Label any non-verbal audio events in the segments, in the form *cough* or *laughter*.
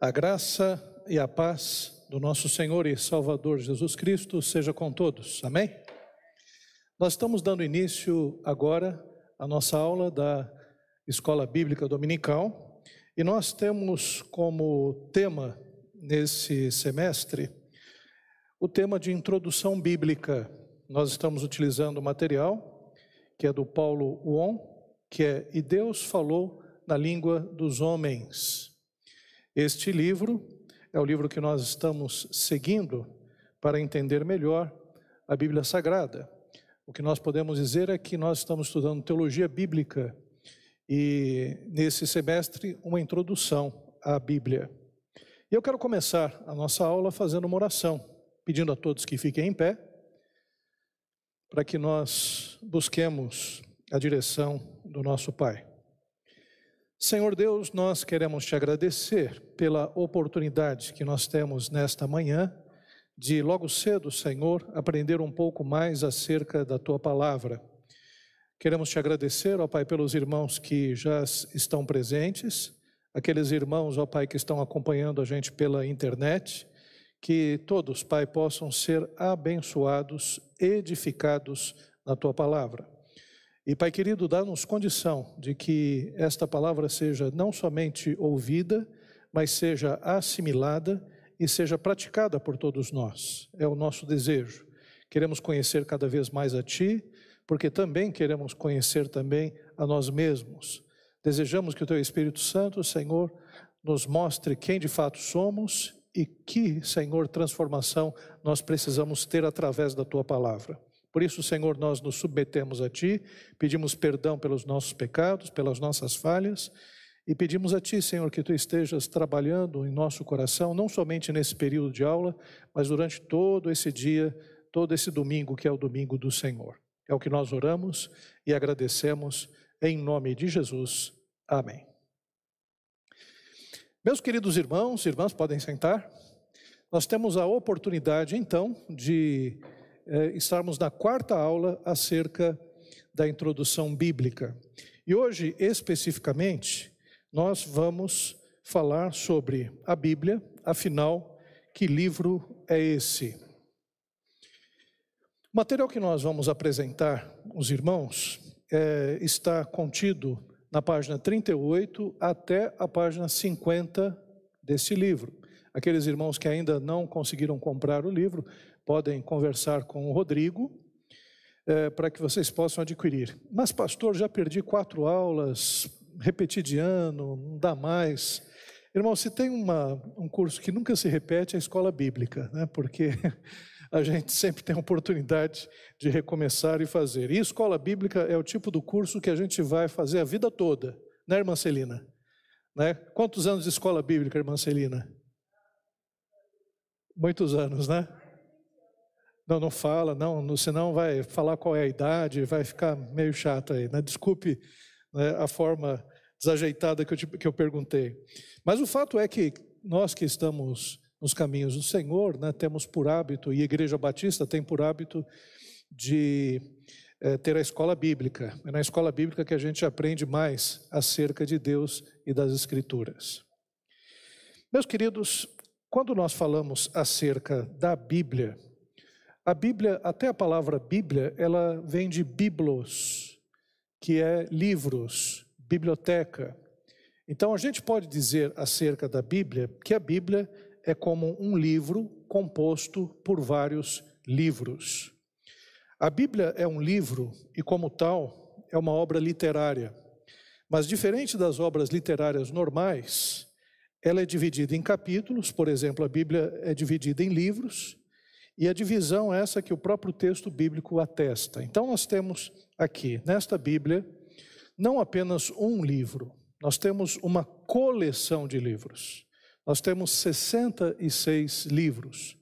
A graça e a paz do nosso Senhor e Salvador Jesus Cristo seja com todos. Amém? Nós estamos dando início agora à nossa aula da Escola Bíblica Dominical e nós temos como tema nesse semestre o tema de introdução bíblica. Nós estamos utilizando o material que é do Paulo Uon, que é E Deus falou na língua dos homens. Este livro é o livro que nós estamos seguindo para entender melhor a Bíblia Sagrada. O que nós podemos dizer é que nós estamos estudando teologia bíblica e, nesse semestre, uma introdução à Bíblia. E eu quero começar a nossa aula fazendo uma oração, pedindo a todos que fiquem em pé, para que nós busquemos a direção do nosso Pai. Senhor Deus, nós queremos te agradecer pela oportunidade que nós temos nesta manhã de logo cedo, Senhor, aprender um pouco mais acerca da tua palavra. Queremos te agradecer, ó Pai, pelos irmãos que já estão presentes, aqueles irmãos, ó Pai, que estão acompanhando a gente pela internet, que todos, Pai, possam ser abençoados, edificados na tua palavra. E, Pai querido, dá-nos condição de que esta palavra seja não somente ouvida, mas seja assimilada e seja praticada por todos nós. É o nosso desejo. Queremos conhecer cada vez mais a Ti, porque também queremos conhecer também a nós mesmos. Desejamos que o Teu Espírito Santo, Senhor, nos mostre quem de fato somos e que, Senhor, transformação nós precisamos ter através da Tua palavra. Por isso, Senhor, nós nos submetemos a Ti, pedimos perdão pelos nossos pecados, pelas nossas falhas, e pedimos a Ti, Senhor, que Tu estejas trabalhando em nosso coração, não somente nesse período de aula, mas durante todo esse dia, todo esse domingo, que é o domingo do Senhor. É o que nós oramos e agradecemos em nome de Jesus. Amém. Meus queridos irmãos, irmãs, podem sentar. Nós temos a oportunidade, então, de é, estarmos na quarta aula acerca da introdução bíblica. E hoje, especificamente, nós vamos falar sobre a Bíblia, afinal, que livro é esse? O material que nós vamos apresentar os irmãos é, está contido na página 38 até a página 50 desse livro. Aqueles irmãos que ainda não conseguiram comprar o livro, podem conversar com o Rodrigo é, para que vocês possam adquirir. Mas, pastor, já perdi quatro aulas, repeti de ano, não dá mais. Irmão, se tem uma, um curso que nunca se repete, é a escola bíblica, né? porque *laughs* a gente sempre tem a oportunidade de recomeçar e fazer. E escola bíblica é o tipo do curso que a gente vai fazer a vida toda, né, irmã Celina? Né? Quantos anos de escola bíblica, irmã Celina? Muitos anos, né? Não, não fala, não, senão vai falar qual é a idade, vai ficar meio chato aí. Né? Desculpe né, a forma desajeitada que eu, te, que eu perguntei. Mas o fato é que nós que estamos nos caminhos do Senhor, né, temos por hábito, e a Igreja Batista tem por hábito de é, ter a escola bíblica. É na escola bíblica que a gente aprende mais acerca de Deus e das Escrituras. Meus queridos, quando nós falamos acerca da Bíblia, a Bíblia, até a palavra Bíblia, ela vem de biblos, que é livros, biblioteca. Então a gente pode dizer acerca da Bíblia que a Bíblia é como um livro composto por vários livros. A Bíblia é um livro e, como tal, é uma obra literária. Mas, diferente das obras literárias normais, ela é dividida em capítulos, por exemplo, a Bíblia é dividida em livros, e a divisão é essa que o próprio texto bíblico atesta. Então nós temos aqui, nesta Bíblia, não apenas um livro, nós temos uma coleção de livros. Nós temos 66 livros,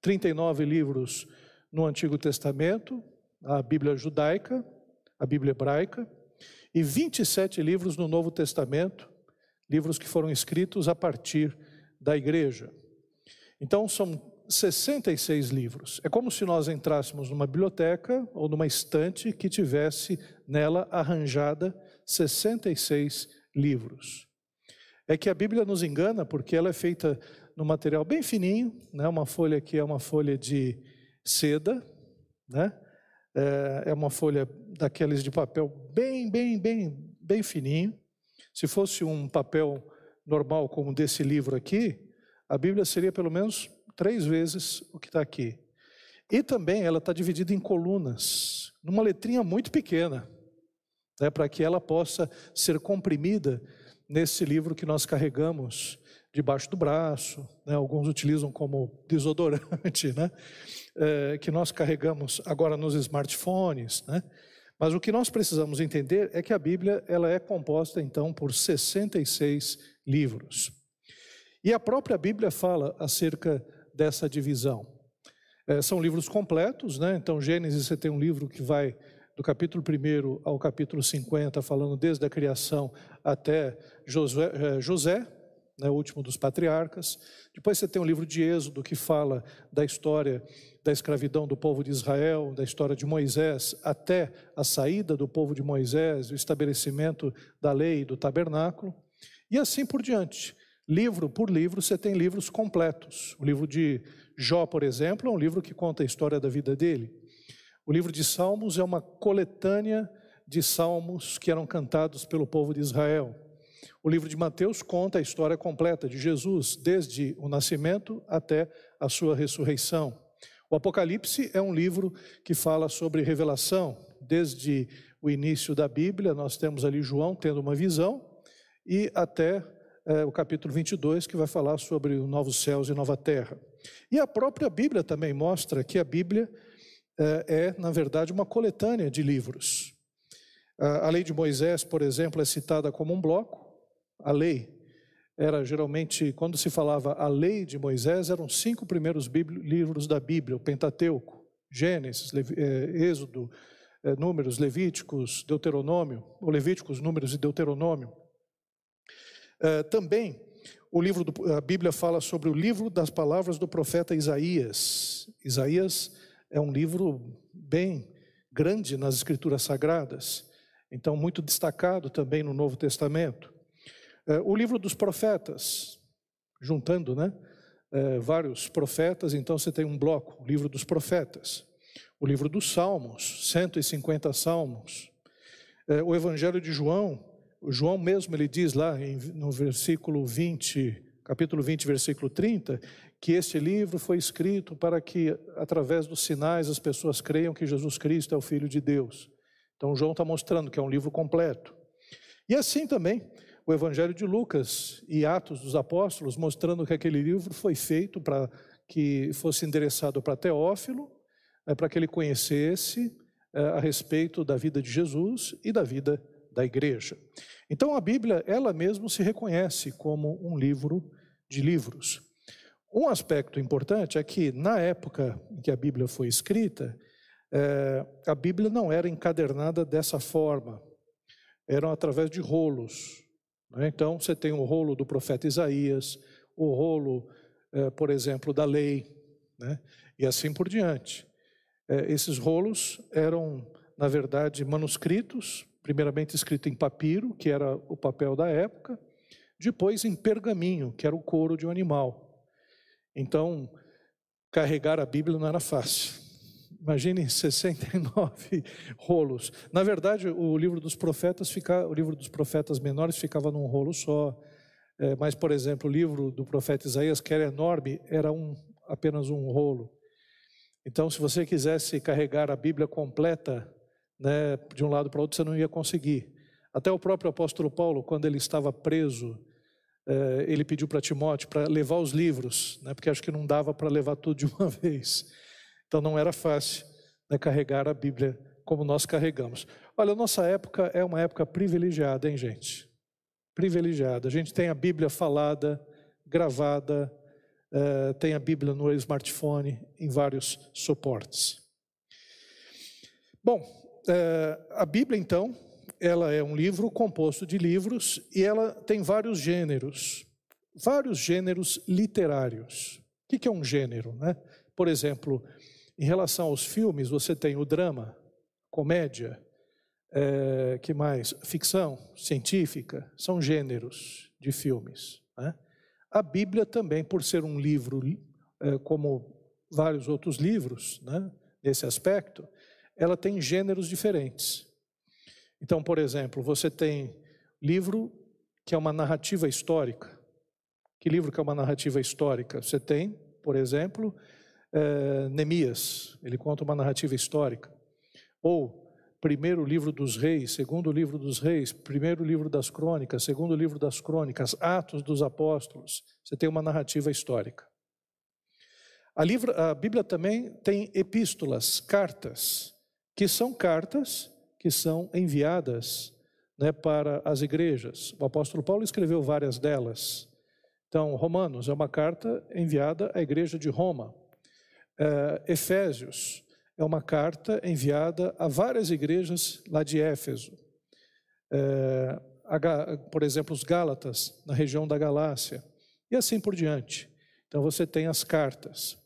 39 livros no Antigo Testamento, a Bíblia judaica, a Bíblia hebraica, e 27 livros no Novo Testamento, livros que foram escritos a partir da igreja. Então são 66 livros. É como se nós entrássemos numa biblioteca ou numa estante que tivesse nela arranjada 66 livros. é que a Bíblia nos engana porque ela é feita no material bem fininho, né? uma folha que é uma folha de seda, né? é, é uma folha daqueles de papel bem, bem, bem, bem fininho. Se fosse um papel normal como desse livro aqui, a Bíblia seria pelo menos três vezes o que está aqui. E também ela está dividida em colunas, numa letrinha muito pequena, né, para que ela possa ser comprimida nesse livro que nós carregamos debaixo do braço, né, alguns utilizam como desodorante, *laughs* né, é, que nós carregamos agora nos smartphones. Né, mas o que nós precisamos entender é que a Bíblia ela é composta então por 66 livros. E a própria Bíblia fala acerca dessa divisão. É, são livros completos, né? Então, Gênesis, você tem um livro que vai do capítulo 1 ao capítulo 50, falando desde a criação até Josué, é, José, né, o último dos patriarcas. Depois você tem o livro de Êxodo, que fala da história da escravidão do povo de Israel, da história de Moisés, até a saída do povo de Moisés, o estabelecimento da lei do tabernáculo, e assim por diante. Livro por livro, você tem livros completos. O livro de Jó, por exemplo, é um livro que conta a história da vida dele. O livro de Salmos é uma coletânea de salmos que eram cantados pelo povo de Israel. O livro de Mateus conta a história completa de Jesus, desde o nascimento até a sua ressurreição. O Apocalipse é um livro que fala sobre revelação, desde o início da Bíblia, nós temos ali João tendo uma visão, e até é, o capítulo 22, que vai falar sobre os novos céus e nova terra. E a própria Bíblia também mostra que a Bíblia é, é na verdade, uma coletânea de livros. A lei de Moisés, por exemplo, é citada como um bloco. A lei era geralmente, quando se falava a lei de Moisés, eram cinco primeiros livros da Bíblia: o Pentateuco, Gênesis, é, Êxodo, Números, Levíticos, Deuteronômio, ou Levíticos, Números e Deuteronômio. Eh, também, o livro do, a Bíblia fala sobre o livro das palavras do profeta Isaías. Isaías é um livro bem grande nas Escrituras Sagradas, então muito destacado também no Novo Testamento. Eh, o livro dos profetas, juntando, né? É, vários profetas, então você tem um bloco, o livro dos profetas, o livro dos Salmos, 150 Salmos, o Evangelho de João, o João mesmo ele diz lá no versículo 20, capítulo 20, versículo 30, que este livro foi escrito para que, através dos sinais, as pessoas creiam que Jesus Cristo é o Filho de Deus. Então, João está mostrando que é um livro completo. E assim também, o Evangelho de Lucas e Atos dos Apóstolos, mostrando que aquele livro foi feito para que fosse endereçado para Teófilo, é, para que ele conhecesse é, a respeito da vida de Jesus e da vida da igreja. Então a Bíblia, ela mesma se reconhece como um livro de livros. Um aspecto importante é que, na época em que a Bíblia foi escrita, é, a Bíblia não era encadernada dessa forma, eram através de rolos. Né? Então, você tem o rolo do profeta Isaías, o rolo, é, por exemplo, da lei, né? e assim por diante. É, esses rolos eram, na verdade, manuscritos primeiramente escrito em papiro, que era o papel da época, depois em pergaminho, que era o couro de um animal. Então, carregar a Bíblia não era fácil. Imagine *laughs* 69 rolos. Na verdade, o livro dos profetas fica, o livro dos profetas menores ficava num rolo só. É, mas, por exemplo, o livro do profeta Isaías, que era enorme, era um, apenas um rolo. Então, se você quisesse carregar a Bíblia completa, né, de um lado para outro, você não ia conseguir. Até o próprio apóstolo Paulo, quando ele estava preso, eh, ele pediu para Timóteo para levar os livros, né, porque acho que não dava para levar tudo de uma *laughs* vez. Então não era fácil né, carregar a Bíblia como nós carregamos. Olha, a nossa época é uma época privilegiada, hein, gente? Privilegiada. A gente tem a Bíblia falada, gravada, eh, tem a Bíblia no smartphone, em vários suportes. Bom, a Bíblia, então, ela é um livro composto de livros e ela tem vários gêneros, vários gêneros literários. O que é um gênero? Né? Por exemplo, em relação aos filmes, você tem o drama, comédia, é, que mais? Ficção científica, são gêneros. de filmes. Né? A Bíblia também, por ser um livro, é, como vários outros livros, né, nesse aspecto, ela tem gêneros diferentes. Então, por exemplo, você tem livro que é uma narrativa histórica. Que livro que é uma narrativa histórica? Você tem, por exemplo, é, Neemias, ele conta uma narrativa histórica. Ou primeiro livro dos reis, segundo livro dos reis, primeiro livro das crônicas, segundo livro das crônicas, Atos dos apóstolos. Você tem uma narrativa histórica. A, livro, a Bíblia também tem epístolas, cartas, que são cartas que são enviadas né, para as igrejas. O apóstolo Paulo escreveu várias delas. Então, Romanos é uma carta enviada à igreja de Roma. É, Efésios é uma carta enviada a várias igrejas lá de Éfeso. É, a, por exemplo, os Gálatas, na região da Galácia, e assim por diante. Então, você tem as cartas.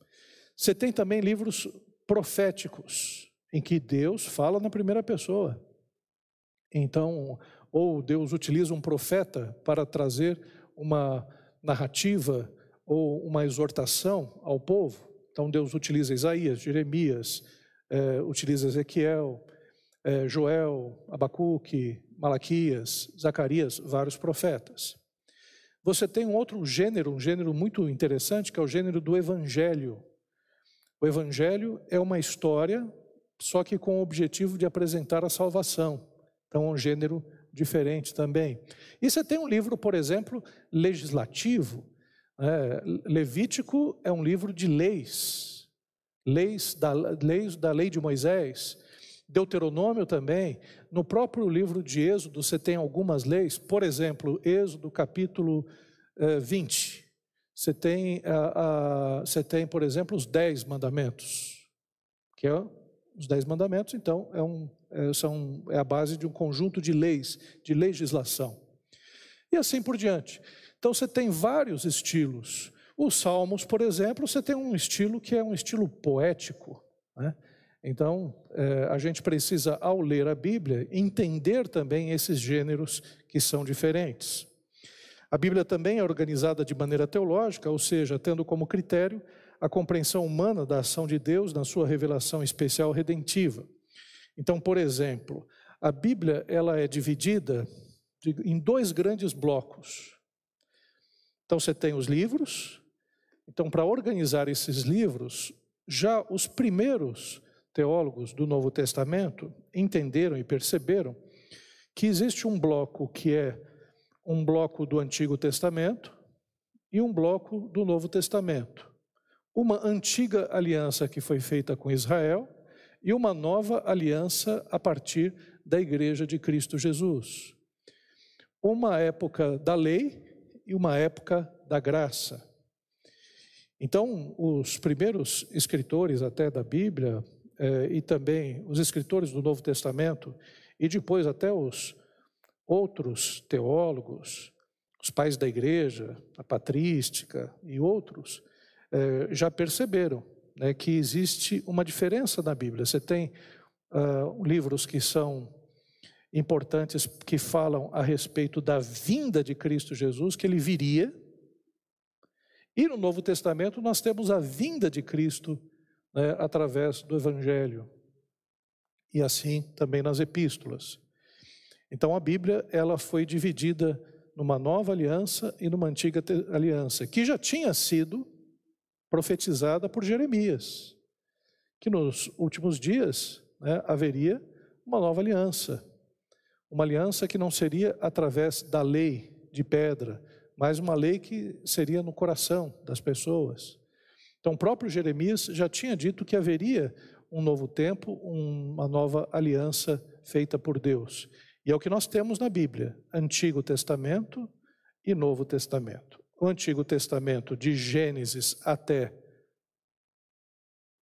Você tem também livros proféticos, em que Deus fala na primeira pessoa. Então, ou Deus utiliza um profeta para trazer uma narrativa ou uma exortação ao povo. Então, Deus utiliza Isaías, Jeremias, é, utiliza Ezequiel, é, Joel, Abacuque, Malaquias, Zacarias, vários profetas. Você tem um outro gênero, um gênero muito interessante, que é o gênero do evangelho. O evangelho é uma história, só que com o objetivo de apresentar a salvação. Então, é um gênero diferente também. E você tem um livro, por exemplo, legislativo. É, Levítico é um livro de leis, leis da, leis da lei de Moisés. Deuteronômio também. No próprio livro de Êxodo, você tem algumas leis. Por exemplo, Êxodo capítulo eh, 20. Você tem, a, a, você tem, por exemplo, os dez mandamentos, que é os dez mandamentos, então, é, um, é, são, é a base de um conjunto de leis, de legislação. E assim por diante. Então, você tem vários estilos. Os salmos, por exemplo, você tem um estilo que é um estilo poético. Né? Então, é, a gente precisa, ao ler a Bíblia, entender também esses gêneros que são diferentes. A Bíblia também é organizada de maneira teológica, ou seja, tendo como critério a compreensão humana da ação de Deus na sua revelação especial redentiva. Então, por exemplo, a Bíblia ela é dividida em dois grandes blocos. Então você tem os livros. Então, para organizar esses livros, já os primeiros teólogos do Novo Testamento entenderam e perceberam que existe um bloco que é um bloco do Antigo Testamento e um bloco do Novo Testamento uma antiga aliança que foi feita com Israel e uma nova aliança a partir da igreja de Cristo Jesus. Uma época da lei e uma época da graça. Então, os primeiros escritores até da Bíblia, eh, e também os escritores do Novo Testamento, e depois até os outros teólogos, os pais da igreja, a patrística e outros, é, já perceberam né, que existe uma diferença na Bíblia. Você tem uh, livros que são importantes, que falam a respeito da vinda de Cristo Jesus, que ele viria. E no Novo Testamento nós temos a vinda de Cristo né, através do Evangelho. E assim também nas epístolas. Então a Bíblia ela foi dividida numa nova aliança e numa antiga aliança, que já tinha sido profetizada por Jeremias, que nos últimos dias né, haveria uma nova aliança, uma aliança que não seria através da lei de pedra, mas uma lei que seria no coração das pessoas. Então, o próprio Jeremias já tinha dito que haveria um novo tempo, uma nova aliança feita por Deus. E é o que nós temos na Bíblia: Antigo Testamento e Novo Testamento o Antigo Testamento de Gênesis até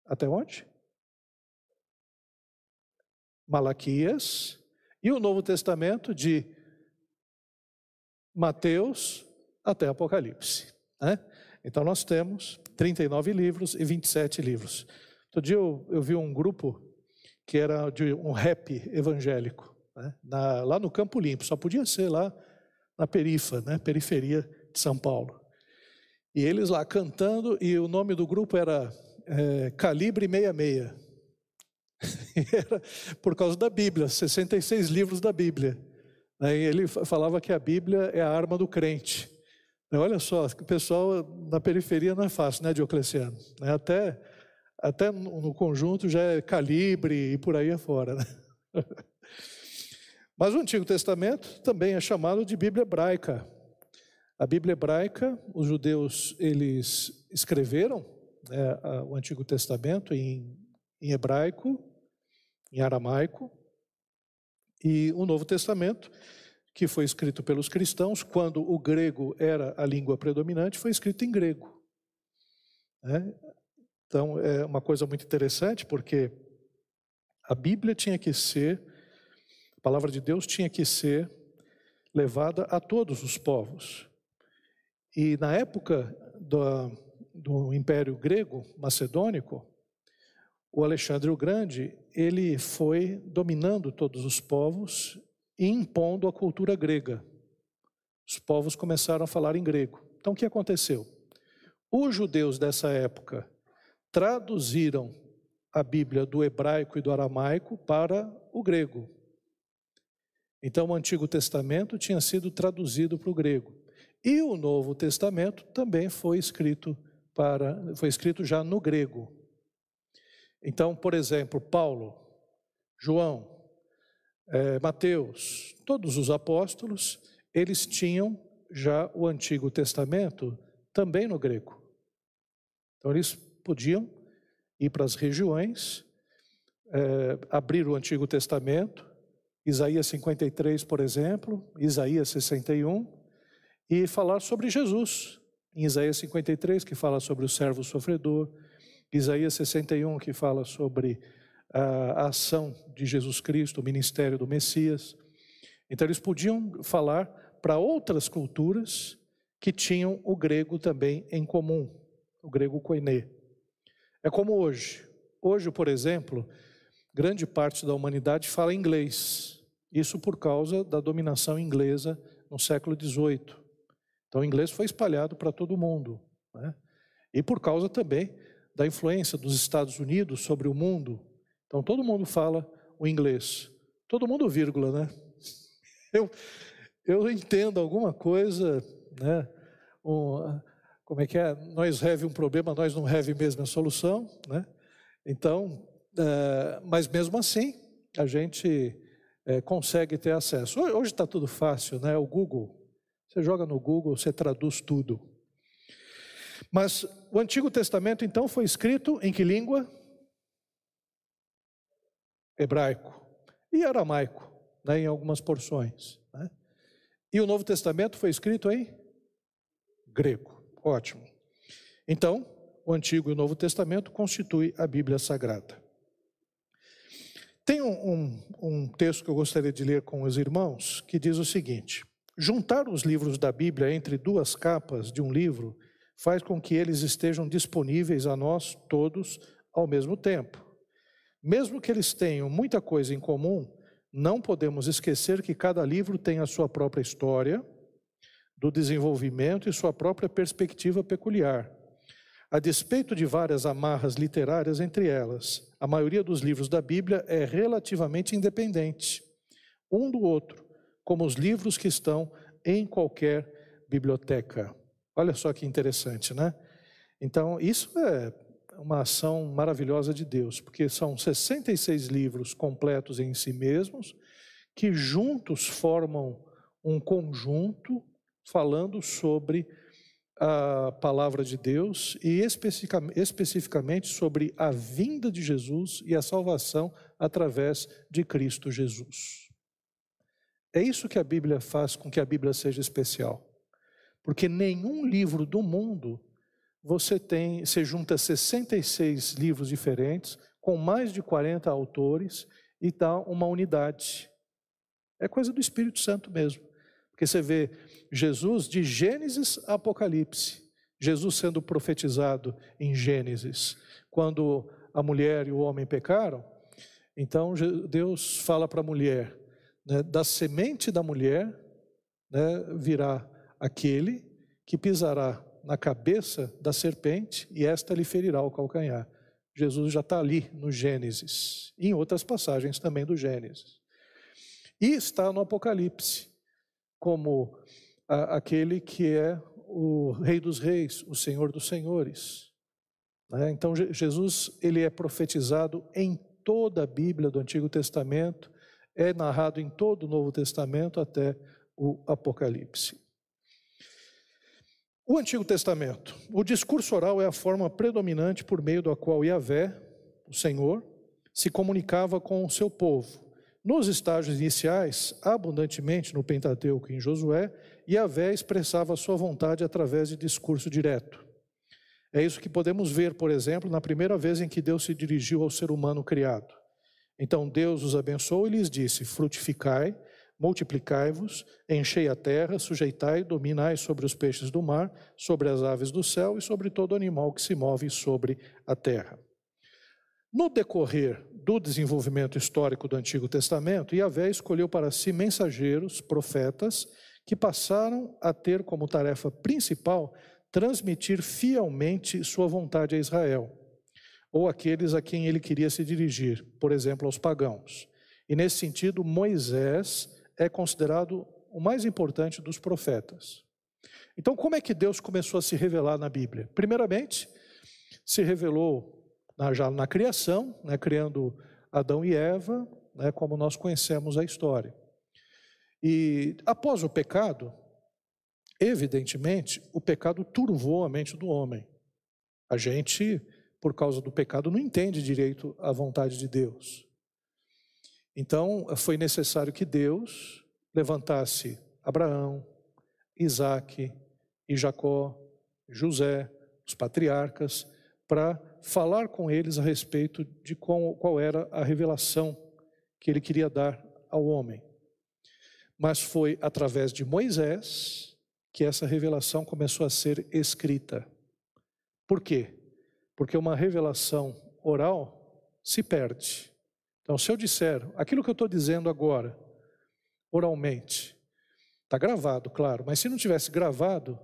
até onde? Malaquias e o Novo Testamento de Mateus até Apocalipse. Né? Então nós temos 39 livros e 27 livros. Outro dia eu, eu vi um grupo que era de um rap evangélico, né? Na, lá no Campo Limpo, só podia ser lá na perifa, né, periferia de São Paulo. E eles lá cantando, e o nome do grupo era é, Calibre 66. *laughs* era por causa da Bíblia, 66 livros da Bíblia. Aí ele falava que a Bíblia é a arma do crente. Olha só, o pessoal na periferia não é fácil, né, Diocleciano? Até, até no conjunto já é calibre e por aí afora. Né? *laughs* Mas o Antigo Testamento também é chamado de Bíblia hebraica. A Bíblia hebraica, os judeus eles escreveram né, o Antigo Testamento em, em hebraico, em aramaico, e o Novo Testamento, que foi escrito pelos cristãos, quando o grego era a língua predominante, foi escrito em grego. Né? Então, é uma coisa muito interessante, porque a Bíblia tinha que ser, a palavra de Deus tinha que ser levada a todos os povos. E na época do, do Império Grego Macedônico, o Alexandre o Grande, ele foi dominando todos os povos e impondo a cultura grega. Os povos começaram a falar em grego. Então o que aconteceu? Os judeus dessa época traduziram a Bíblia do hebraico e do aramaico para o grego. Então o Antigo Testamento tinha sido traduzido para o grego. E o Novo Testamento também foi escrito para foi escrito já no grego. Então, por exemplo, Paulo, João, é, Mateus, todos os apóstolos, eles tinham já o Antigo Testamento também no grego. Então, eles podiam ir para as regiões, é, abrir o Antigo Testamento, Isaías 53, por exemplo, Isaías 61, e falar sobre Jesus. Em Isaías 53, que fala sobre o servo sofredor, Isaías 61, que fala sobre a ação de Jesus Cristo, o ministério do Messias. Então, eles podiam falar para outras culturas que tinham o grego também em comum, o grego koiné. É como hoje. Hoje, por exemplo, grande parte da humanidade fala inglês. Isso por causa da dominação inglesa no século XVIII. Então, o inglês foi espalhado para todo mundo. Né? E por causa também da influência dos Estados Unidos sobre o mundo. Então, todo mundo fala o inglês. Todo mundo, vírgula, né? *laughs* Eu, eu entendo alguma coisa, né? Um, como é que é? Nós have um problema, nós não have mesmo a solução, né? Então, é, mas mesmo assim, a gente é, consegue ter acesso. Hoje está tudo fácil, né? O Google. Você joga no Google, você traduz tudo. Mas o Antigo Testamento, então, foi escrito em que língua? Hebraico e aramaico, né, em algumas porções. Né? E o Novo Testamento foi escrito em grego. Ótimo. Então, o Antigo e o Novo Testamento constituem a Bíblia Sagrada. Tem um, um, um texto que eu gostaria de ler com os irmãos que diz o seguinte: Juntar os livros da Bíblia entre duas capas de um livro faz com que eles estejam disponíveis a nós todos ao mesmo tempo. Mesmo que eles tenham muita coisa em comum, não podemos esquecer que cada livro tem a sua própria história, do desenvolvimento e sua própria perspectiva peculiar. A despeito de várias amarras literárias entre elas, a maioria dos livros da Bíblia é relativamente independente um do outro, como os livros que estão em qualquer biblioteca. Olha só que interessante, né? Então, isso é uma ação maravilhosa de Deus, porque são 66 livros completos em si mesmos, que juntos formam um conjunto falando sobre a palavra de Deus e especificamente sobre a vinda de Jesus e a salvação através de Cristo Jesus. É isso que a Bíblia faz com que a Bíblia seja especial. Porque nenhum livro do mundo você tem, você junta 66 livros diferentes, com mais de 40 autores, e dá uma unidade. É coisa do Espírito Santo mesmo. Porque você vê Jesus de Gênesis a Apocalipse, Jesus sendo profetizado em Gênesis, quando a mulher e o homem pecaram, então Deus fala para a mulher, né, da semente da mulher né, virá aquele que pisará na cabeça da serpente e esta lhe ferirá o calcanhar. Jesus já está ali no Gênesis, e em outras passagens também do Gênesis. E está no Apocalipse, como a, aquele que é o Rei dos Reis, o Senhor dos Senhores. Né? Então, Jesus ele é profetizado em toda a Bíblia do Antigo Testamento, é narrado em todo o Novo Testamento até o Apocalipse. O Antigo Testamento. O discurso oral é a forma predominante por meio da qual Yahvé, o Senhor, se comunicava com o seu povo. Nos estágios iniciais, abundantemente no Pentateuco e em Josué, Yahvé expressava sua vontade através de discurso direto. É isso que podemos ver, por exemplo, na primeira vez em que Deus se dirigiu ao ser humano criado. Então Deus os abençoou e lhes disse: Frutificai, multiplicai-vos, enchei a terra, sujeitai, dominai sobre os peixes do mar, sobre as aves do céu e sobre todo animal que se move sobre a terra. No decorrer do desenvolvimento histórico do Antigo Testamento, Yahvé escolheu para si mensageiros, profetas, que passaram a ter como tarefa principal transmitir fielmente sua vontade a Israel, ou aqueles a quem ele queria se dirigir, por exemplo, aos pagãos. E nesse sentido, Moisés é considerado o mais importante dos profetas. Então, como é que Deus começou a se revelar na Bíblia? Primeiramente, se revelou na, já na criação, né, criando Adão e Eva, né, como nós conhecemos a história. E após o pecado, Evidentemente, o pecado turvou a mente do homem. A gente, por causa do pecado, não entende direito a vontade de Deus. Então, foi necessário que Deus levantasse Abraão, Isaac e Jacó, José, os patriarcas, para falar com eles a respeito de qual, qual era a revelação que ele queria dar ao homem. Mas foi através de Moisés que essa revelação começou a ser escrita. Por quê? Porque uma revelação oral se perde. Então, se eu disser aquilo que eu estou dizendo agora, oralmente, está gravado, claro, mas se não tivesse gravado,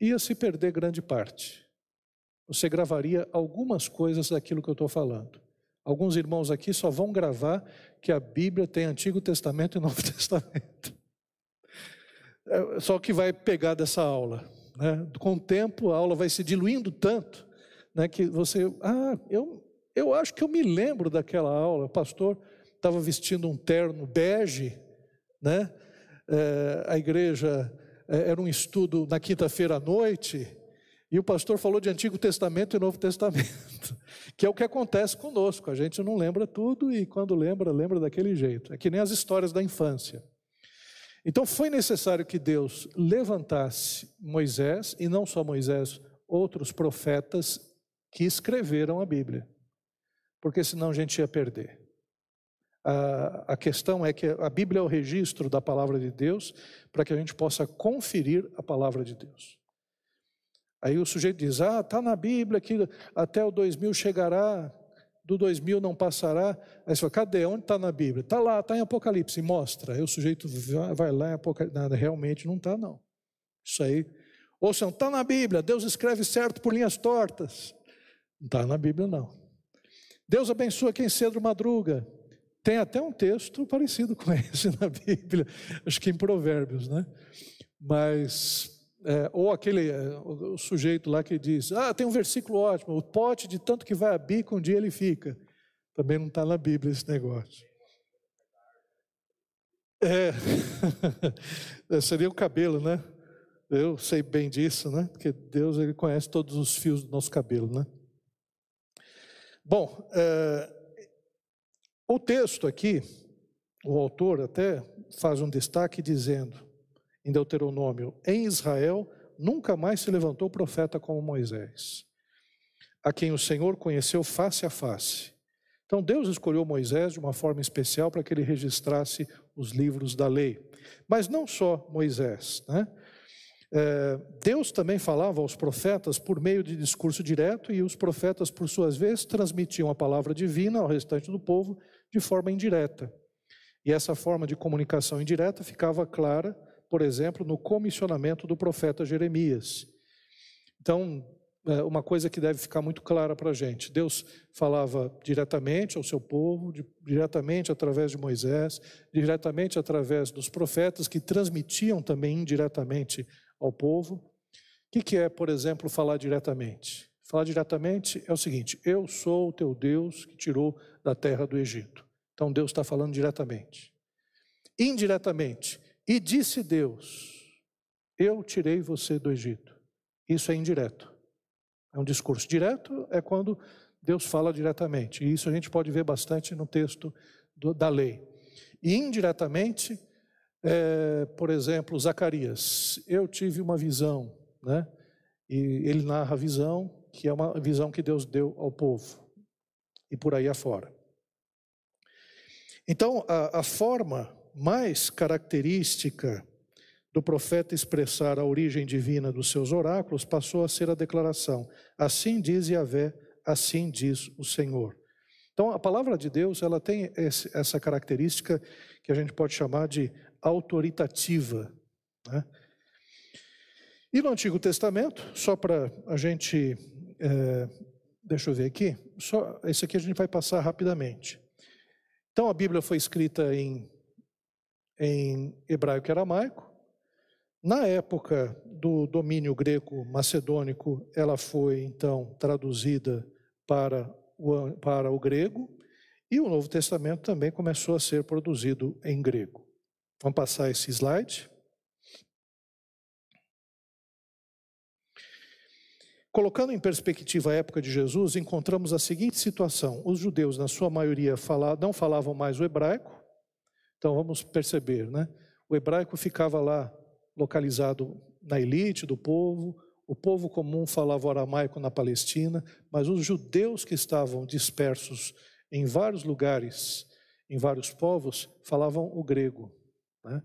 ia se perder grande parte. Você gravaria algumas coisas daquilo que eu estou falando. Alguns irmãos aqui só vão gravar que a Bíblia tem Antigo Testamento e Novo *laughs* Testamento. É, só que vai pegar dessa aula. Né? Com o tempo, a aula vai se diluindo tanto né, que você. Ah, eu, eu acho que eu me lembro daquela aula. O pastor estava vestindo um terno bege, né? É, a igreja é, era um estudo na quinta-feira à noite, e o pastor falou de Antigo Testamento e Novo Testamento, *laughs* que é o que acontece conosco. A gente não lembra tudo e quando lembra, lembra daquele jeito. É que nem as histórias da infância. Então foi necessário que Deus levantasse Moisés, e não só Moisés, outros profetas que escreveram a Bíblia, porque senão a gente ia perder. A, a questão é que a Bíblia é o registro da palavra de Deus para que a gente possa conferir a palavra de Deus. Aí o sujeito diz: Ah, está na Bíblia que até o 2000 chegará do 2000 não passará. Aí você fala, cadê? Onde está na Bíblia? Está lá, está em Apocalipse, mostra. Aí o sujeito vai lá em Apocalipse, nada, realmente não está não. Isso aí. Ou se não está na Bíblia, Deus escreve certo por linhas tortas. Não está na Bíblia não. Deus abençoa quem cedo madruga. Tem até um texto parecido com *laughs* esse na Bíblia, acho que em Provérbios, né? Mas é, ou aquele é, o, o, sujeito lá que diz: Ah, tem um versículo ótimo, o pote de tanto que vai a bico, um dia ele fica. Também não está na Bíblia esse negócio. É, *laughs* seria o cabelo, né? Eu sei bem disso, né? Porque Deus ele conhece todos os fios do nosso cabelo, né? Bom, é, o texto aqui, o autor até faz um destaque dizendo: em Deuteronômio: Em Israel nunca mais se levantou profeta como Moisés, a quem o Senhor conheceu face a face. Então Deus escolheu Moisés de uma forma especial para que ele registrasse os livros da lei. Mas não só Moisés, né? É, Deus também falava aos profetas por meio de discurso direto, e os profetas, por suas vezes, transmitiam a palavra divina ao restante do povo de forma indireta. E essa forma de comunicação indireta ficava clara por exemplo, no comissionamento do profeta Jeremias. Então, é, uma coisa que deve ficar muito clara para a gente: Deus falava diretamente ao seu povo, diretamente através de Moisés, diretamente através dos profetas, que transmitiam também indiretamente ao povo. O que é, por exemplo, falar diretamente? Falar diretamente é o seguinte: Eu sou o teu Deus que tirou da terra do Egito. Então Deus está falando diretamente. Indiretamente, e disse Deus: Eu tirei você do Egito. Isso é indireto. É um discurso direto, é quando Deus fala diretamente. E isso a gente pode ver bastante no texto do, da lei. E indiretamente, é, por exemplo, Zacarias. Eu tive uma visão, né? E ele narra a visão, que é uma visão que Deus deu ao povo. E por aí afora. Então, a, a forma mais característica do profeta expressar a origem divina dos seus oráculos passou a ser a declaração: Assim diz Yahvé, assim diz o Senhor. Então, a palavra de Deus ela tem essa característica que a gente pode chamar de autoritativa. Né? E no Antigo Testamento, só para a gente, é, deixa eu ver aqui, só esse aqui a gente vai passar rapidamente. Então, a Bíblia foi escrita em, em hebraico e aramaico. Na época do domínio grego-macedônico, ela foi então traduzida para o, para o grego, e o Novo Testamento também começou a ser produzido em grego. Vamos passar esse slide. Colocando em perspectiva a época de Jesus, encontramos a seguinte situação: os judeus, na sua maioria, não falavam mais o hebraico, então vamos perceber, né? O hebraico ficava lá localizado na elite do povo, o povo comum falava o aramaico na Palestina, mas os judeus que estavam dispersos em vários lugares, em vários povos, falavam o grego. Né?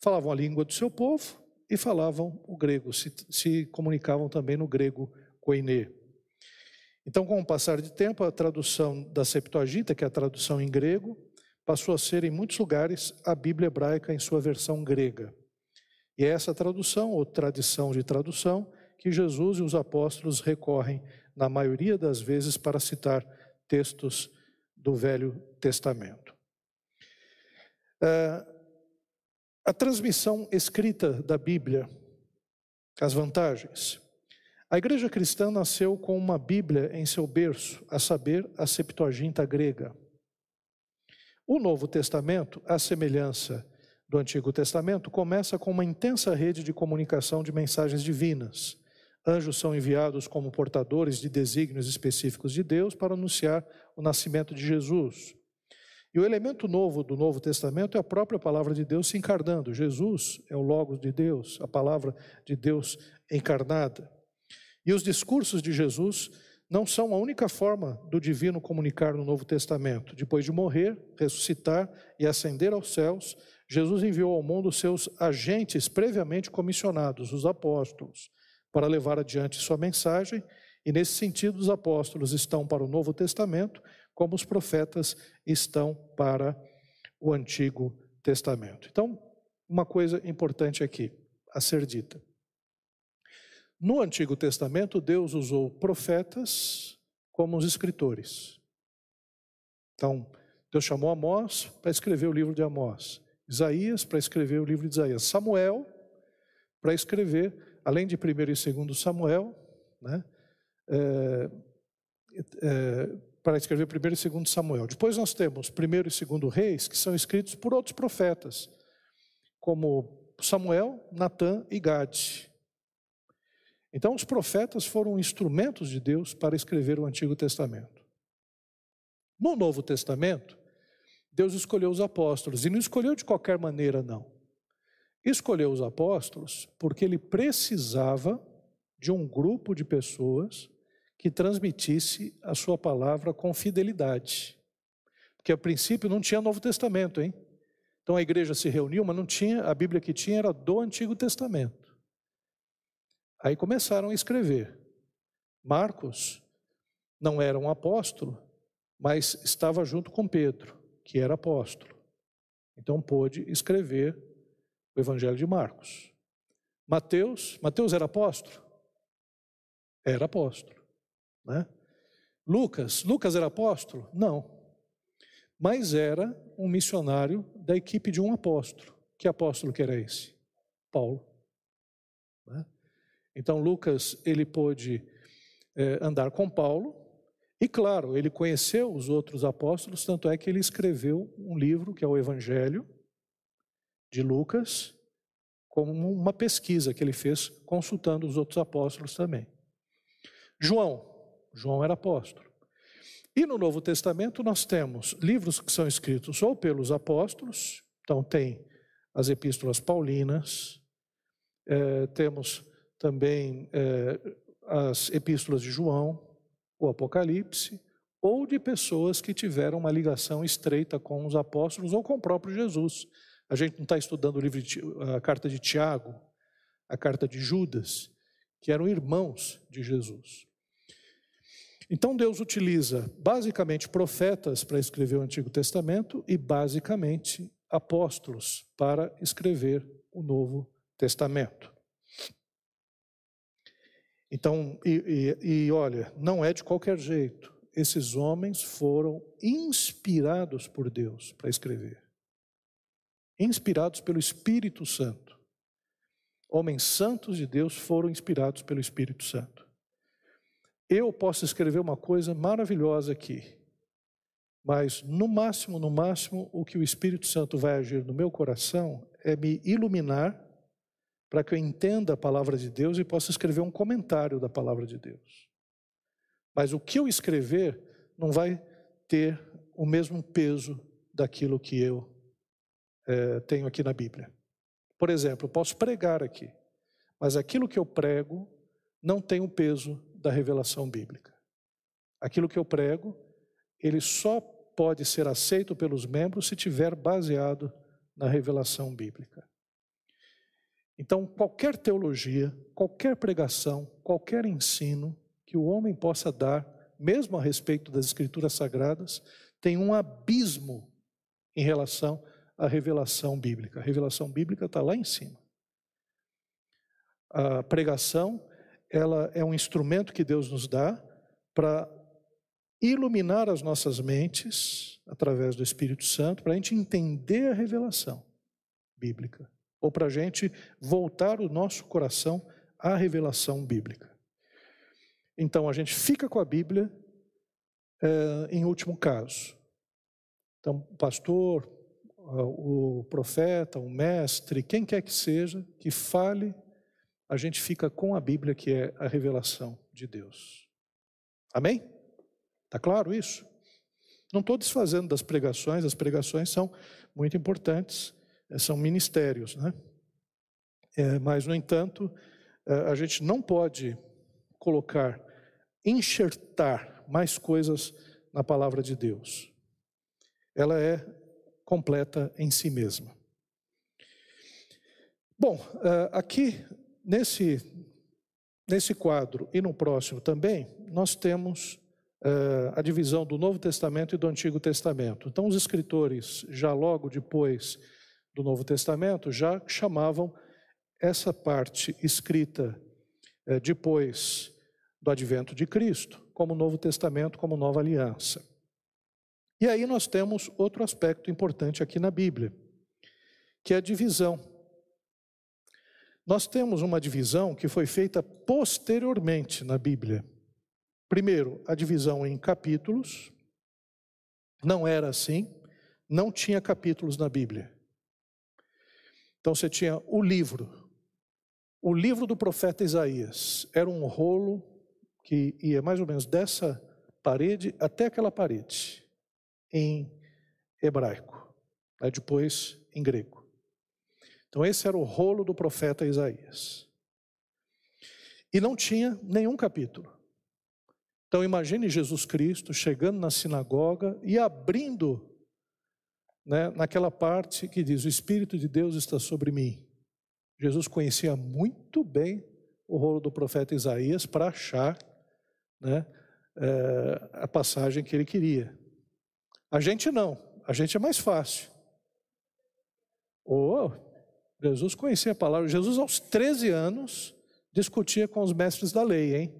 Falavam a língua do seu povo e falavam o grego, se, se comunicavam também no grego koiné. Então, com o passar de tempo, a tradução da Septuaginta, que é a tradução em grego, passou a ser, em muitos lugares, a Bíblia hebraica em sua versão grega. E é essa tradução, ou tradição de tradução, que Jesus e os apóstolos recorrem, na maioria das vezes, para citar textos do Velho Testamento. É, a transmissão escrita da Bíblia, as vantagens. A igreja cristã nasceu com uma Bíblia em seu berço, a saber, a Septuaginta grega. O Novo Testamento, à semelhança do Antigo Testamento começa com uma intensa rede de comunicação de mensagens divinas. Anjos são enviados como portadores de desígnios específicos de Deus para anunciar o nascimento de Jesus. E o elemento novo do Novo Testamento é a própria palavra de Deus se encarnando. Jesus é o Logos de Deus, a palavra de Deus encarnada. E os discursos de Jesus não são a única forma do divino comunicar no Novo Testamento. Depois de morrer, ressuscitar e ascender aos céus, Jesus enviou ao mundo seus agentes previamente comissionados, os apóstolos, para levar adiante sua mensagem, e nesse sentido os apóstolos estão para o Novo Testamento, como os profetas estão para o Antigo Testamento. Então, uma coisa importante aqui a ser dita. No Antigo Testamento, Deus usou profetas como os escritores. Então, Deus chamou Amós para escrever o livro de Amós. Isaías para escrever o livro de Isaías, Samuel para escrever, além de primeiro e segundo Samuel, né, é, é, para escrever primeiro e segundo Samuel. Depois nós temos primeiro e segundo Reis, que são escritos por outros profetas, como Samuel, Natã e Gade. Então os profetas foram instrumentos de Deus para escrever o Antigo Testamento. No Novo Testamento, Deus escolheu os apóstolos, e não escolheu de qualquer maneira, não. Escolheu os apóstolos porque ele precisava de um grupo de pessoas que transmitisse a sua palavra com fidelidade. Porque a princípio não tinha Novo Testamento, hein? Então a igreja se reuniu, mas não tinha, a Bíblia que tinha era do Antigo Testamento. Aí começaram a escrever. Marcos não era um apóstolo, mas estava junto com Pedro que era apóstolo. Então pôde escrever o Evangelho de Marcos. Mateus, Mateus era apóstolo? Era apóstolo, né? Lucas, Lucas era apóstolo? Não. Mas era um missionário da equipe de um apóstolo. Que apóstolo que era esse? Paulo. Né? Então Lucas ele pôde é, andar com Paulo e claro ele conheceu os outros apóstolos tanto é que ele escreveu um livro que é o Evangelho de Lucas como uma pesquisa que ele fez consultando os outros apóstolos também. João, João era apóstolo. E no Novo Testamento nós temos livros que são escritos ou pelos apóstolos, então tem as epístolas paulinas, é, temos também é, as epístolas de João, o Apocalipse, ou de pessoas que tiveram uma ligação estreita com os apóstolos ou com o próprio Jesus. A gente não está estudando o livro de, a carta de Tiago, a carta de Judas, que eram irmãos de Jesus. Então Deus utiliza basicamente profetas para escrever o Antigo Testamento e basicamente apóstolos para escrever o Novo Testamento. Então, e, e, e olha, não é de qualquer jeito. Esses homens foram inspirados por Deus para escrever. Inspirados pelo Espírito Santo. Homens santos de Deus foram inspirados pelo Espírito Santo. Eu posso escrever uma coisa maravilhosa aqui, mas no máximo, no máximo, o que o Espírito Santo vai agir no meu coração é me iluminar para que eu entenda a palavra de Deus e possa escrever um comentário da palavra de Deus. Mas o que eu escrever não vai ter o mesmo peso daquilo que eu é, tenho aqui na Bíblia. Por exemplo, eu posso pregar aqui, mas aquilo que eu prego não tem o peso da revelação bíblica. Aquilo que eu prego, ele só pode ser aceito pelos membros se tiver baseado na revelação bíblica. Então, qualquer teologia, qualquer pregação, qualquer ensino que o homem possa dar, mesmo a respeito das escrituras sagradas, tem um abismo em relação à revelação bíblica. A revelação bíblica está lá em cima. A pregação ela é um instrumento que Deus nos dá para iluminar as nossas mentes através do Espírito Santo, para a gente entender a revelação bíblica, ou para a gente voltar o nosso coração à revelação bíblica. Então a gente fica com a Bíblia é, em último caso. Então, o pastor, o profeta, o mestre, quem quer que seja, que fale a gente fica com a Bíblia, que é a revelação de Deus. Amém? Está claro isso? Não estou desfazendo das pregações, as pregações são muito importantes, eh, são ministérios, né? É, mas, no entanto, eh, a gente não pode colocar, enxertar mais coisas na palavra de Deus. Ela é completa em si mesma. Bom, aqui Nesse, nesse quadro e no próximo também, nós temos uh, a divisão do Novo Testamento e do Antigo Testamento. Então, os escritores, já logo depois do Novo Testamento, já chamavam essa parte escrita uh, depois do advento de Cristo como Novo Testamento, como Nova Aliança. E aí nós temos outro aspecto importante aqui na Bíblia, que é a divisão nós temos uma divisão que foi feita posteriormente na Bíblia. Primeiro, a divisão em capítulos. Não era assim, não tinha capítulos na Bíblia. Então você tinha o livro. O livro do profeta Isaías era um rolo que ia mais ou menos dessa parede até aquela parede, em hebraico, depois em grego. Então, esse era o rolo do profeta Isaías. E não tinha nenhum capítulo. Então, imagine Jesus Cristo chegando na sinagoga e abrindo né, naquela parte que diz: O Espírito de Deus está sobre mim. Jesus conhecia muito bem o rolo do profeta Isaías para achar né, é, a passagem que ele queria. A gente não, a gente é mais fácil. Oh, Jesus conhecia a palavra. Jesus, aos 13 anos, discutia com os mestres da lei, hein?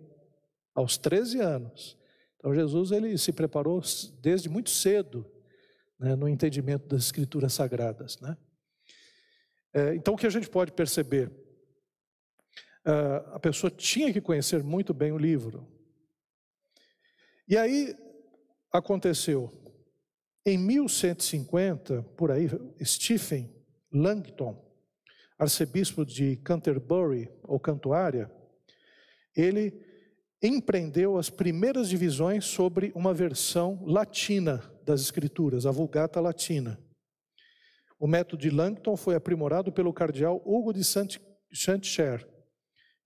Aos 13 anos. Então, Jesus ele se preparou desde muito cedo né, no entendimento das escrituras sagradas. Né? É, então, o que a gente pode perceber? Uh, a pessoa tinha que conhecer muito bem o livro. E aí aconteceu, em 1150, por aí, Stephen Langton, arcebispo de Canterbury, ou Cantuária, ele empreendeu as primeiras divisões sobre uma versão latina das Escrituras, a Vulgata Latina. O método de Langton foi aprimorado pelo cardeal Hugo de Saint-Cher,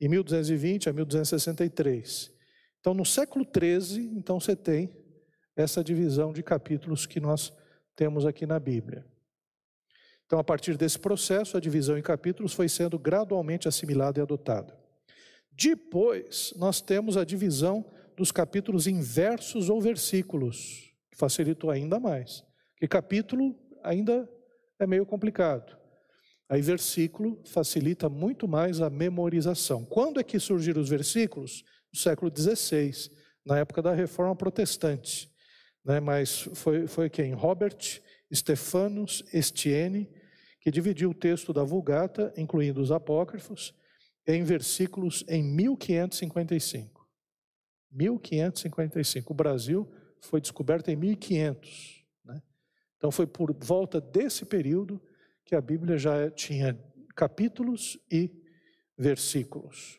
em 1220 a 1263. Então, no século XIII, então você tem essa divisão de capítulos que nós temos aqui na Bíblia. Então, a partir desse processo, a divisão em capítulos foi sendo gradualmente assimilada e adotada. Depois, nós temos a divisão dos capítulos em versos ou versículos, que facilitou ainda mais. Porque capítulo ainda é meio complicado. Aí, versículo facilita muito mais a memorização. Quando é que surgiram os versículos? No século XVI, na época da Reforma Protestante. Né? Mas foi, foi quem? Robert Stephanus Estienne, que dividiu o texto da Vulgata, incluindo os apócrifos, em versículos em 1555. 1555. O Brasil foi descoberto em 1500. Né? Então foi por volta desse período que a Bíblia já tinha capítulos e versículos.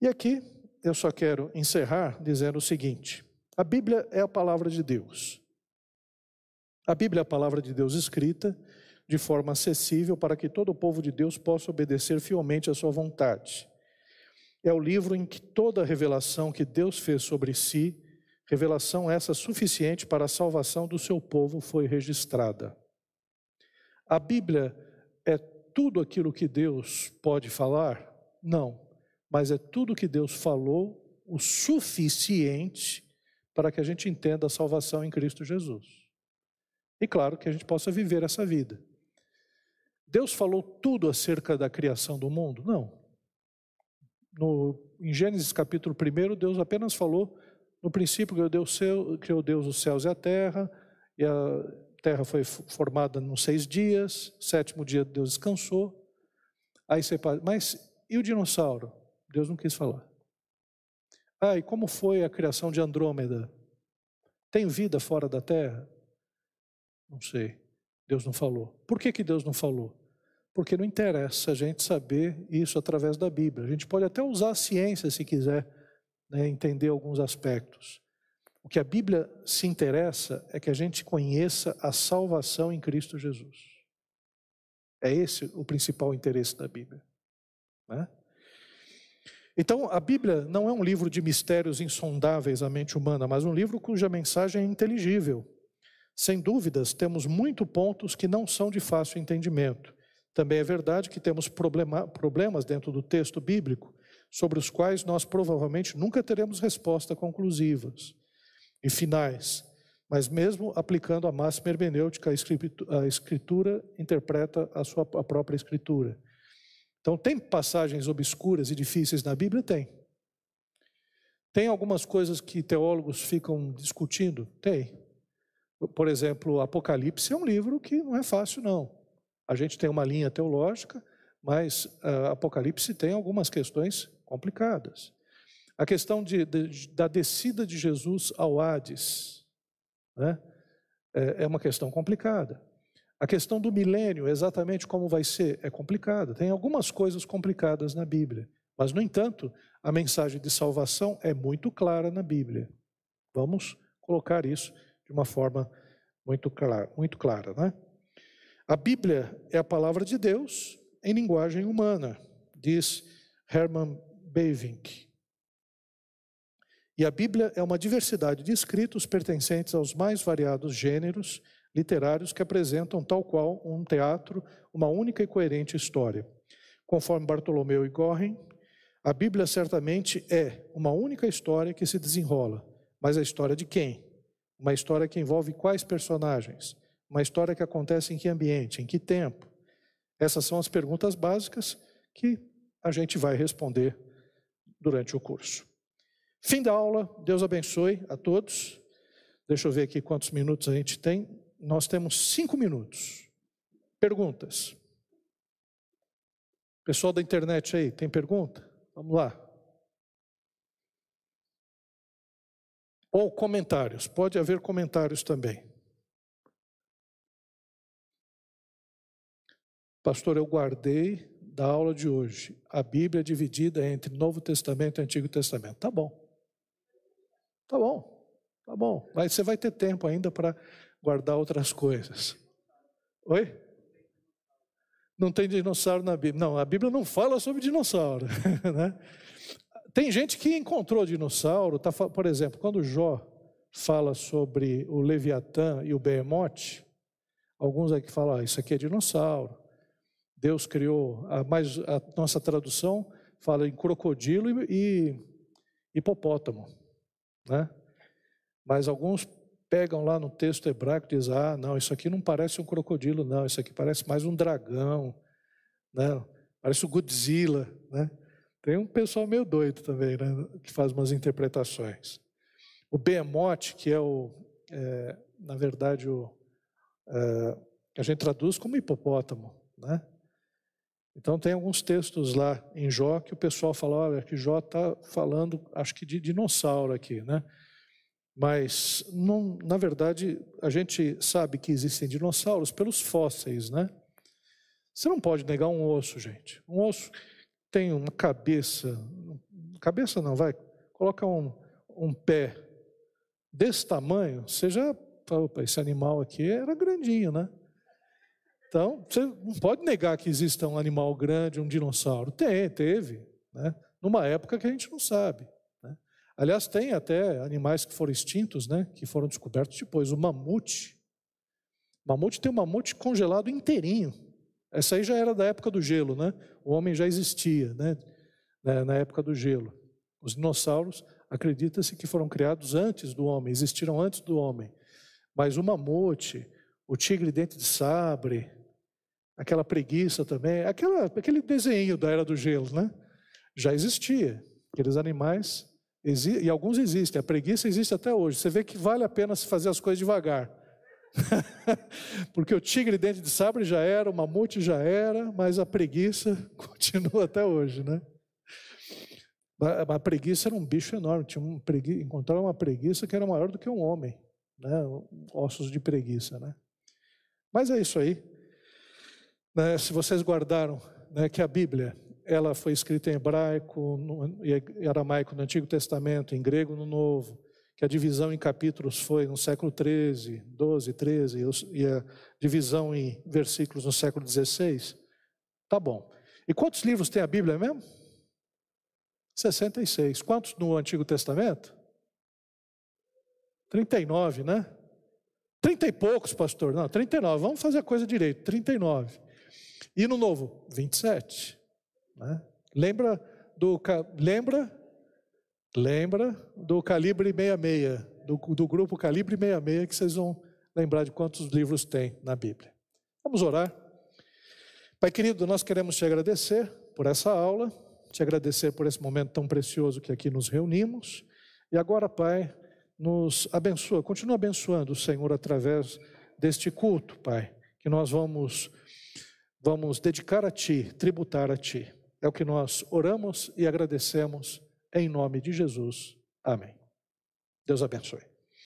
E aqui eu só quero encerrar dizendo o seguinte: a Bíblia é a palavra de Deus. A Bíblia é a palavra de Deus escrita de forma acessível para que todo o povo de Deus possa obedecer fielmente à sua vontade. É o livro em que toda a revelação que Deus fez sobre si, revelação essa suficiente para a salvação do seu povo, foi registrada. A Bíblia é tudo aquilo que Deus pode falar? Não, mas é tudo que Deus falou o suficiente para que a gente entenda a salvação em Cristo Jesus. E claro que a gente possa viver essa vida. Deus falou tudo acerca da criação do mundo? Não. No, em Gênesis capítulo 1, Deus apenas falou no princípio criou Deus, criou Deus os céus e a terra, e a terra foi formada nos seis dias, sétimo dia Deus descansou. Aí você mas e o dinossauro? Deus não quis falar. Ah, e como foi a criação de Andrômeda? Tem vida fora da terra? Não sei. Deus não falou. Por que, que Deus não falou? Porque não interessa a gente saber isso através da Bíblia. A gente pode até usar a ciência se quiser né, entender alguns aspectos. O que a Bíblia se interessa é que a gente conheça a salvação em Cristo Jesus. É esse o principal interesse da Bíblia. Né? Então, a Bíblia não é um livro de mistérios insondáveis à mente humana, mas um livro cuja mensagem é inteligível sem dúvidas, temos muito pontos que não são de fácil entendimento. Também é verdade que temos problema, problemas dentro do texto bíblico sobre os quais nós provavelmente nunca teremos respostas conclusivas e finais. Mas mesmo aplicando a máxima hermenêutica, a escritura interpreta a sua a própria escritura. Então, tem passagens obscuras e difíceis na Bíblia? Tem. Tem algumas coisas que teólogos ficam discutindo? Tem. Por exemplo, Apocalipse é um livro que não é fácil, não. A gente tem uma linha teológica, mas uh, Apocalipse tem algumas questões complicadas. A questão de, de, da descida de Jesus ao Hades né, é, é uma questão complicada. A questão do milênio, exatamente como vai ser, é complicada. Tem algumas coisas complicadas na Bíblia. Mas, no entanto, a mensagem de salvação é muito clara na Bíblia. Vamos colocar isso de uma forma muito clara, muito clara, né? A Bíblia é a palavra de Deus em linguagem humana, diz Herman Bavinck. E a Bíblia é uma diversidade de escritos pertencentes aos mais variados gêneros literários que apresentam, tal qual um teatro, uma única e coerente história. Conforme Bartolomeu e Gorin, a Bíblia certamente é uma única história que se desenrola, mas a história de quem? Uma história que envolve quais personagens? Uma história que acontece em que ambiente, em que tempo? Essas são as perguntas básicas que a gente vai responder durante o curso. Fim da aula, Deus abençoe a todos. Deixa eu ver aqui quantos minutos a gente tem. Nós temos cinco minutos. Perguntas. Pessoal da internet aí, tem pergunta? Vamos lá. Ou comentários, pode haver comentários também. Pastor, eu guardei da aula de hoje a Bíblia dividida entre Novo Testamento e Antigo Testamento. Tá bom. Tá bom. Tá bom. Mas você vai ter tempo ainda para guardar outras coisas. Oi? Não tem dinossauro na Bíblia. Não, a Bíblia não fala sobre dinossauro. *laughs* Né? Tem gente que encontrou dinossauro, tá, por exemplo, quando Jó fala sobre o Leviatã e o Behemoth, alguns aqui falam, ah, isso aqui é dinossauro. Deus criou, a, mais, a nossa tradução fala em crocodilo e, e hipopótamo, né? Mas alguns pegam lá no texto hebraico e dizem, ah, não, isso aqui não parece um crocodilo, não, isso aqui parece mais um dragão, né? Parece o Godzilla, né? Tem um pessoal meio doido também, né, que faz umas interpretações. O Behemoth, que é o, é, na verdade, o, é, a gente traduz como hipopótamo, né? Então tem alguns textos lá em Jó que o pessoal fala, olha, que Jó está falando, acho que de dinossauro aqui, né? Mas, não, na verdade, a gente sabe que existem dinossauros pelos fósseis, né? Você não pode negar um osso, gente. Um osso tem uma cabeça, cabeça não, vai, coloca um, um pé desse tamanho, você já, opa, esse animal aqui era grandinho, né? Então, você não pode negar que exista um animal grande, um dinossauro. Tem, teve, né? numa época que a gente não sabe. Né? Aliás, tem até animais que foram extintos, né? que foram descobertos depois. O mamute. O mamute tem um mamute congelado inteirinho. Essa aí já era da época do gelo, né? O homem já existia, né? Na época do gelo. Os dinossauros, acredita-se que foram criados antes do homem, existiram antes do homem. Mas o mamute, o tigre dente de sabre, aquela preguiça também, aquela, aquele desenho da era do gelo, né? Já existia. Aqueles animais, e alguns existem. A preguiça existe até hoje. Você vê que vale a pena se fazer as coisas devagar. *laughs* Porque o tigre dente de sabre já era, o mamute já era, mas a preguiça *laughs* continua até hoje, né? A preguiça era um bicho enorme, tinha um pregui... encontraram uma preguiça que era maior do que um homem, né? Ossos de preguiça, né? Mas é isso aí. Né? Se vocês guardaram né, que a Bíblia ela foi escrita em hebraico, no, em aramaico no Antigo Testamento, em grego no Novo, que a divisão em capítulos foi no século 13, 12, 13, e a divisão em versículos no século 16. Tá bom. E quantos livros tem a Bíblia mesmo? 66. Quantos no Antigo Testamento? 39, né? 30 e poucos, pastor. Não, 39. Vamos fazer a coisa direito. 39. E no Novo? 27. Né? Lembra do. Lembra Lembra do calibre 66, do, do grupo calibre 66, que vocês vão lembrar de quantos livros tem na Bíblia. Vamos orar. Pai querido, nós queremos te agradecer por essa aula, te agradecer por esse momento tão precioso que aqui nos reunimos. E agora, Pai, nos abençoa, continua abençoando o Senhor através deste culto, Pai, que nós vamos vamos dedicar a ti, tributar a ti. É o que nós oramos e agradecemos em nome de Jesus. Amém. Deus abençoe.